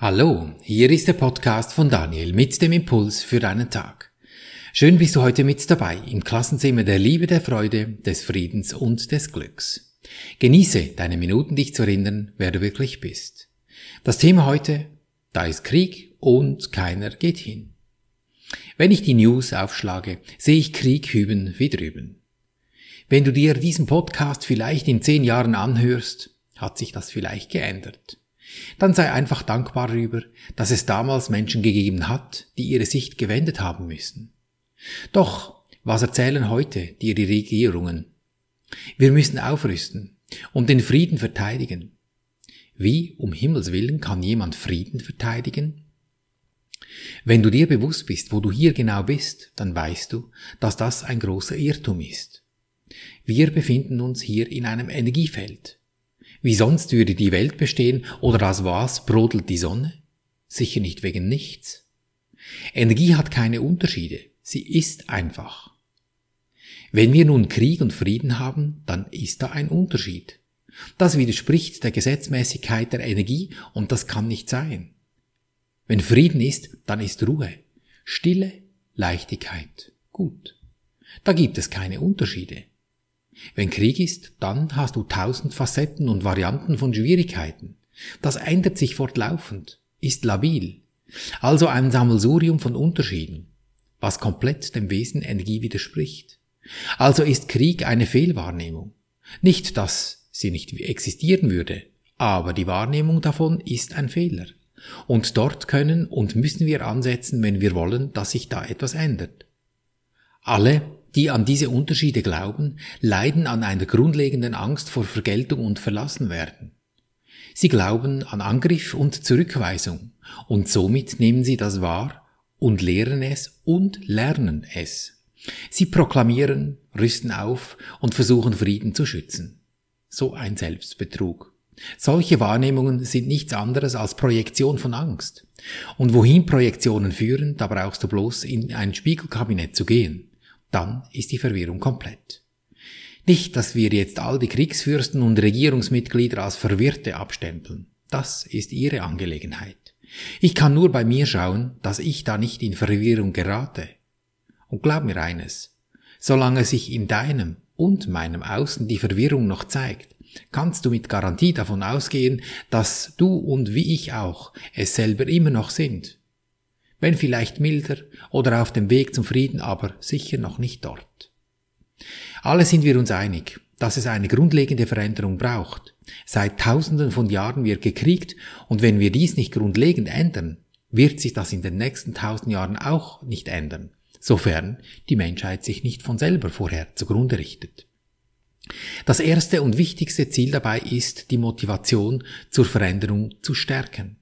Hallo, hier ist der Podcast von Daniel mit dem Impuls für deinen Tag. Schön bist du heute mit dabei im Klassenzimmer der Liebe, der Freude, des Friedens und des Glücks. Genieße deine Minuten, dich zu erinnern, wer du wirklich bist. Das Thema heute, da ist Krieg und keiner geht hin. Wenn ich die News aufschlage, sehe ich Krieg hüben wie drüben. Wenn du dir diesen Podcast vielleicht in zehn Jahren anhörst, hat sich das vielleicht geändert dann sei einfach dankbar darüber, dass es damals Menschen gegeben hat, die ihre Sicht gewendet haben müssen. Doch, was erzählen heute die Regierungen? Wir müssen aufrüsten und den Frieden verteidigen. Wie um Himmels willen kann jemand Frieden verteidigen? Wenn du dir bewusst bist, wo du hier genau bist, dann weißt du, dass das ein großer Irrtum ist. Wir befinden uns hier in einem Energiefeld. Wie sonst würde die Welt bestehen oder aus was brodelt die Sonne? Sicher nicht wegen nichts. Energie hat keine Unterschiede, sie ist einfach. Wenn wir nun Krieg und Frieden haben, dann ist da ein Unterschied. Das widerspricht der Gesetzmäßigkeit der Energie und das kann nicht sein. Wenn Frieden ist, dann ist Ruhe, Stille, Leichtigkeit, gut. Da gibt es keine Unterschiede. Wenn Krieg ist, dann hast du tausend Facetten und Varianten von Schwierigkeiten. Das ändert sich fortlaufend, ist labil. Also ein Sammelsurium von Unterschieden, was komplett dem Wesen Energie widerspricht. Also ist Krieg eine Fehlwahrnehmung. Nicht, dass sie nicht existieren würde, aber die Wahrnehmung davon ist ein Fehler. Und dort können und müssen wir ansetzen, wenn wir wollen, dass sich da etwas ändert. Alle die an diese Unterschiede glauben, leiden an einer grundlegenden Angst vor Vergeltung und Verlassenwerden. Sie glauben an Angriff und Zurückweisung, und somit nehmen sie das wahr und lehren es und lernen es. Sie proklamieren, rüsten auf und versuchen Frieden zu schützen. So ein Selbstbetrug. Solche Wahrnehmungen sind nichts anderes als Projektion von Angst. Und wohin Projektionen führen, da brauchst du bloß in ein Spiegelkabinett zu gehen dann ist die Verwirrung komplett. Nicht, dass wir jetzt all die Kriegsfürsten und Regierungsmitglieder als Verwirrte abstempeln. Das ist ihre Angelegenheit. Ich kann nur bei mir schauen, dass ich da nicht in Verwirrung gerate. Und glaub mir eines, solange sich in deinem und meinem Außen die Verwirrung noch zeigt, kannst du mit Garantie davon ausgehen, dass du und wie ich auch es selber immer noch sind wenn vielleicht milder oder auf dem Weg zum Frieden, aber sicher noch nicht dort. Alle sind wir uns einig, dass es eine grundlegende Veränderung braucht. Seit Tausenden von Jahren wird gekriegt und wenn wir dies nicht grundlegend ändern, wird sich das in den nächsten tausend Jahren auch nicht ändern, sofern die Menschheit sich nicht von selber vorher zugrunde richtet. Das erste und wichtigste Ziel dabei ist, die Motivation zur Veränderung zu stärken.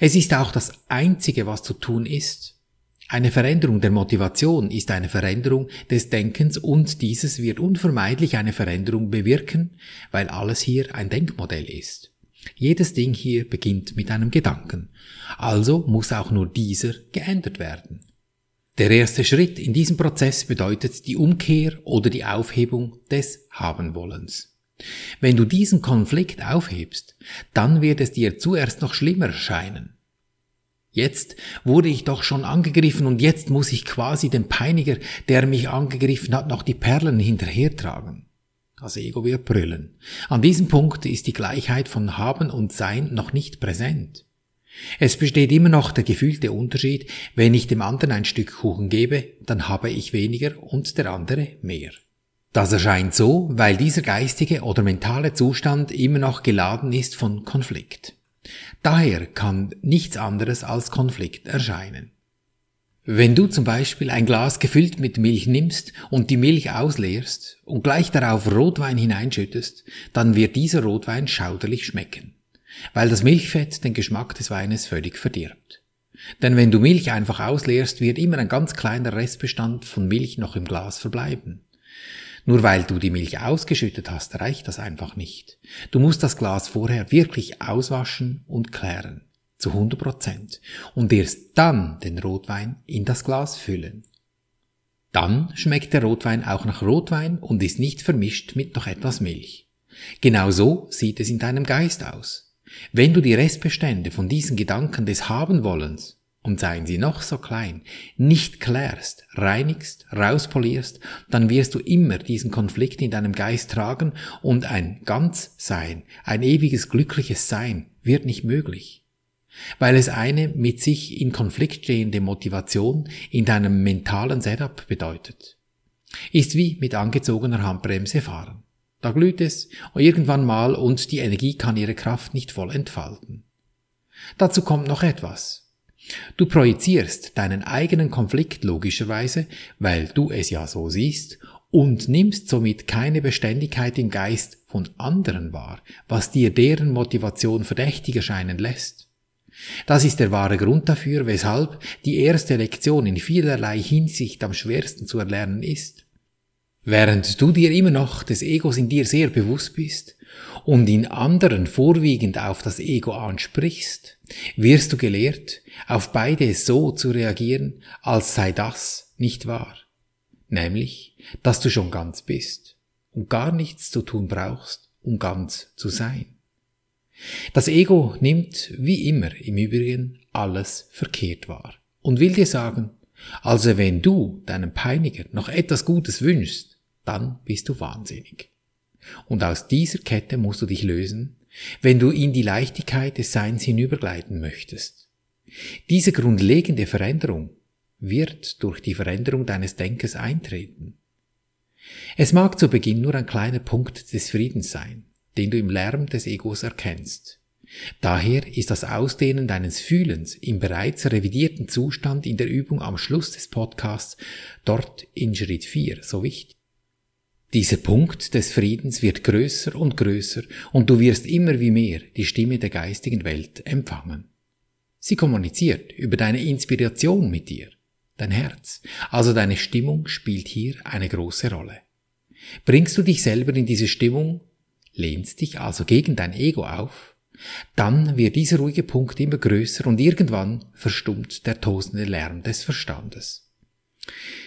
Es ist auch das Einzige, was zu tun ist. Eine Veränderung der Motivation ist eine Veränderung des Denkens und dieses wird unvermeidlich eine Veränderung bewirken, weil alles hier ein Denkmodell ist. Jedes Ding hier beginnt mit einem Gedanken. Also muss auch nur dieser geändert werden. Der erste Schritt in diesem Prozess bedeutet die Umkehr oder die Aufhebung des Habenwollens. Wenn du diesen Konflikt aufhebst, dann wird es dir zuerst noch schlimmer erscheinen. Jetzt wurde ich doch schon angegriffen und jetzt muss ich quasi dem Peiniger, der mich angegriffen hat, noch die Perlen hinterhertragen. Das Ego wird brüllen. An diesem Punkt ist die Gleichheit von Haben und Sein noch nicht präsent. Es besteht immer noch der gefühlte Unterschied, wenn ich dem anderen ein Stück Kuchen gebe, dann habe ich weniger und der andere mehr. Das erscheint so, weil dieser geistige oder mentale Zustand immer noch geladen ist von Konflikt. Daher kann nichts anderes als Konflikt erscheinen. Wenn du zum Beispiel ein Glas gefüllt mit Milch nimmst und die Milch ausleerst und gleich darauf Rotwein hineinschüttest, dann wird dieser Rotwein schauderlich schmecken, weil das Milchfett den Geschmack des Weines völlig verdirbt. Denn wenn du Milch einfach ausleerst, wird immer ein ganz kleiner Restbestand von Milch noch im Glas verbleiben. Nur weil du die Milch ausgeschüttet hast, reicht das einfach nicht. Du musst das Glas vorher wirklich auswaschen und klären. Zu 100 Prozent. Und erst dann den Rotwein in das Glas füllen. Dann schmeckt der Rotwein auch nach Rotwein und ist nicht vermischt mit noch etwas Milch. Genau so sieht es in deinem Geist aus. Wenn du die Restbestände von diesen Gedanken des Habenwollens, und seien sie noch so klein, nicht klärst, reinigst, rauspolierst, dann wirst du immer diesen Konflikt in deinem Geist tragen und ein Ganzsein, ein ewiges glückliches Sein wird nicht möglich. Weil es eine mit sich in Konflikt stehende Motivation in deinem mentalen Setup bedeutet. Ist wie mit angezogener Handbremse fahren. Da glüht es irgendwann mal und die Energie kann ihre Kraft nicht voll entfalten. Dazu kommt noch etwas. Du projizierst deinen eigenen Konflikt logischerweise, weil du es ja so siehst, und nimmst somit keine Beständigkeit im Geist von anderen wahr, was dir deren Motivation verdächtig erscheinen lässt. Das ist der wahre Grund dafür, weshalb die erste Lektion in vielerlei Hinsicht am schwersten zu erlernen ist. Während du dir immer noch des Egos in dir sehr bewusst bist und in anderen vorwiegend auf das Ego ansprichst, wirst du gelehrt, auf beide so zu reagieren, als sei das nicht wahr. Nämlich, dass du schon ganz bist und gar nichts zu tun brauchst, um ganz zu sein. Das Ego nimmt, wie immer im Übrigen, alles verkehrt wahr und will dir sagen, also wenn du deinem Peiniger noch etwas Gutes wünschst, dann bist du wahnsinnig. Und aus dieser Kette musst du dich lösen, wenn du in die Leichtigkeit des Seins hinübergleiten möchtest. Diese grundlegende Veränderung wird durch die Veränderung deines Denkens eintreten. Es mag zu Beginn nur ein kleiner Punkt des Friedens sein, den du im Lärm des Egos erkennst. Daher ist das Ausdehnen deines Fühlens im bereits revidierten Zustand in der Übung am Schluss des Podcasts dort in Schritt 4 so wichtig. Dieser Punkt des Friedens wird größer und größer und du wirst immer wie mehr die Stimme der geistigen Welt empfangen. Sie kommuniziert über deine Inspiration mit dir, dein Herz, also deine Stimmung spielt hier eine große Rolle. Bringst du dich selber in diese Stimmung, lehnst dich also gegen dein Ego auf, dann wird dieser ruhige Punkt immer größer und irgendwann verstummt der tosende Lärm des Verstandes.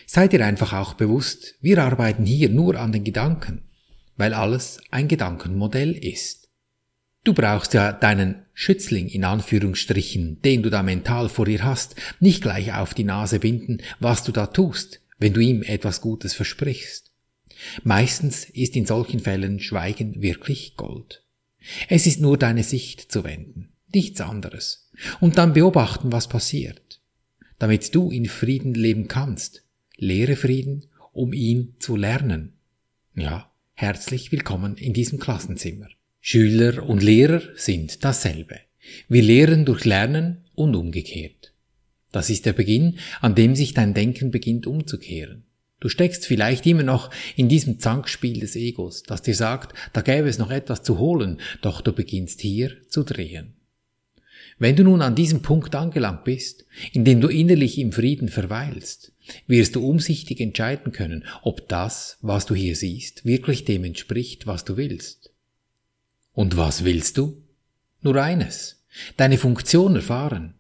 Seid ihr einfach auch bewusst, wir arbeiten hier nur an den Gedanken, weil alles ein Gedankenmodell ist. Du brauchst ja deinen Schützling in Anführungsstrichen, den du da mental vor dir hast, nicht gleich auf die Nase binden, was du da tust, wenn du ihm etwas Gutes versprichst. Meistens ist in solchen Fällen Schweigen wirklich Gold. Es ist nur deine Sicht zu wenden, nichts anderes, und dann beobachten, was passiert, damit du in Frieden leben kannst, lehre Frieden, um ihn zu lernen. Ja, herzlich willkommen in diesem Klassenzimmer. Schüler und Lehrer sind dasselbe. Wir lehren durch Lernen und umgekehrt. Das ist der Beginn, an dem sich dein Denken beginnt umzukehren. Du steckst vielleicht immer noch in diesem Zankspiel des Egos, das dir sagt, da gäbe es noch etwas zu holen, doch du beginnst hier zu drehen. Wenn du nun an diesem Punkt angelangt bist, in dem du innerlich im Frieden verweilst, wirst du umsichtig entscheiden können, ob das, was du hier siehst, wirklich dem entspricht, was du willst. Und was willst du? Nur eines, deine Funktion erfahren.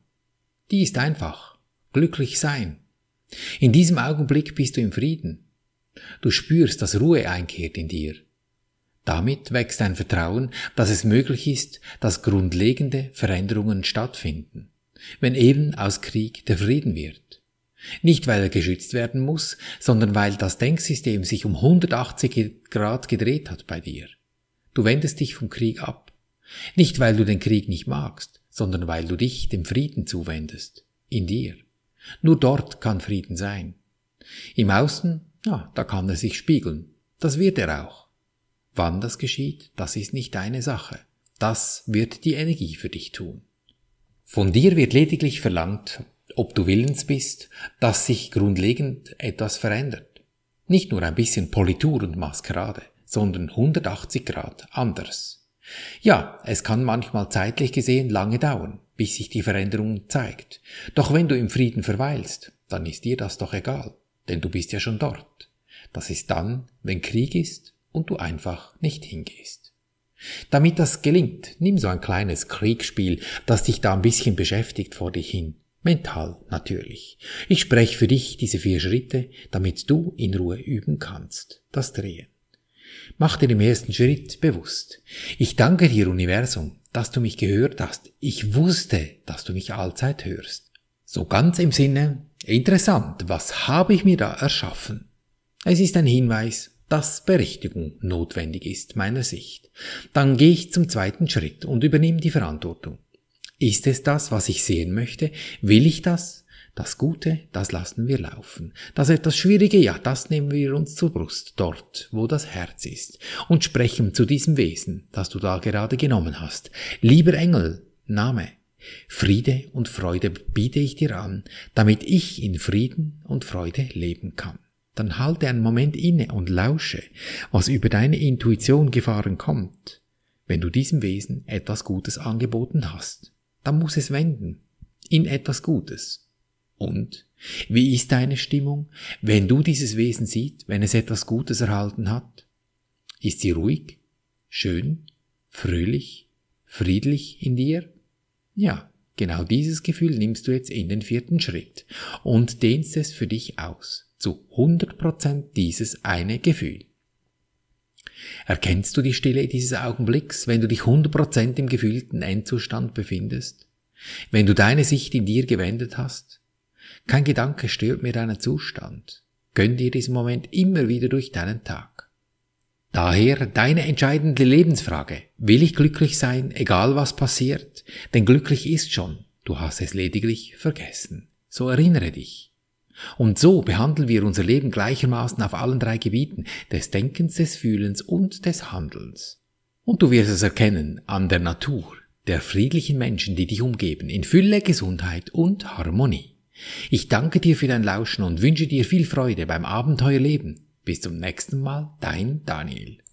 Die ist einfach, glücklich sein. In diesem Augenblick bist du im Frieden. Du spürst, dass Ruhe einkehrt in dir. Damit wächst dein Vertrauen, dass es möglich ist, dass grundlegende Veränderungen stattfinden, wenn eben aus Krieg der Frieden wird. Nicht weil er geschützt werden muss, sondern weil das Denksystem sich um 180 Grad gedreht hat bei dir. Du wendest dich vom Krieg ab. Nicht weil du den Krieg nicht magst, sondern weil du dich dem Frieden zuwendest. In dir. Nur dort kann Frieden sein. Im Außen, ja, da kann er sich spiegeln. Das wird er auch. Wann das geschieht, das ist nicht deine Sache. Das wird die Energie für dich tun. Von dir wird lediglich verlangt, ob du willens bist, dass sich grundlegend etwas verändert. Nicht nur ein bisschen Politur und Maskerade, sondern 180 Grad anders. Ja, es kann manchmal zeitlich gesehen lange dauern, bis sich die Veränderung zeigt. Doch wenn du im Frieden verweilst, dann ist dir das doch egal, denn du bist ja schon dort. Das ist dann, wenn Krieg ist und du einfach nicht hingehst. Damit das gelingt, nimm so ein kleines Kriegsspiel, das dich da ein bisschen beschäftigt vor dich hin Mental natürlich. Ich spreche für dich diese vier Schritte, damit du in Ruhe üben kannst. Das Drehen. Mach dir im ersten Schritt bewusst. Ich danke dir, Universum, dass du mich gehört hast. Ich wusste, dass du mich allzeit hörst. So ganz im Sinne, interessant, was habe ich mir da erschaffen? Es ist ein Hinweis, dass Berechtigung notwendig ist, meiner Sicht. Dann gehe ich zum zweiten Schritt und übernehme die Verantwortung. Ist es das, was ich sehen möchte? Will ich das? Das Gute, das lassen wir laufen. Das etwas Schwierige, ja, das nehmen wir uns zur Brust, dort, wo das Herz ist, und sprechen zu diesem Wesen, das du da gerade genommen hast. Lieber Engel, Name, Friede und Freude biete ich dir an, damit ich in Frieden und Freude leben kann. Dann halte einen Moment inne und lausche, was über deine Intuition gefahren kommt. Wenn du diesem Wesen etwas Gutes angeboten hast, dann muss es wenden in etwas Gutes. Und wie ist deine Stimmung, wenn du dieses Wesen siehst, wenn es etwas Gutes erhalten hat? Ist sie ruhig, schön, fröhlich, friedlich in dir? Ja, genau dieses Gefühl nimmst du jetzt in den vierten Schritt und dehnst es für dich aus. Zu 100% dieses eine Gefühl. Erkennst du die Stille dieses Augenblicks, wenn du dich 100% im gefühlten Endzustand befindest? Wenn du deine Sicht in dir gewendet hast? Kein Gedanke stört mir deinen Zustand. Gönn dir diesen Moment immer wieder durch deinen Tag. Daher deine entscheidende Lebensfrage. Will ich glücklich sein, egal was passiert? Denn glücklich ist schon. Du hast es lediglich vergessen. So erinnere dich. Und so behandeln wir unser Leben gleichermaßen auf allen drei Gebieten des Denkens, des Fühlens und des Handelns. Und du wirst es erkennen an der Natur, der friedlichen Menschen, die dich umgeben, in Fülle, Gesundheit und Harmonie. Ich danke dir für dein Lauschen und wünsche dir viel Freude beim Abenteuerleben. Bis zum nächsten Mal, dein Daniel.